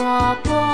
Drop of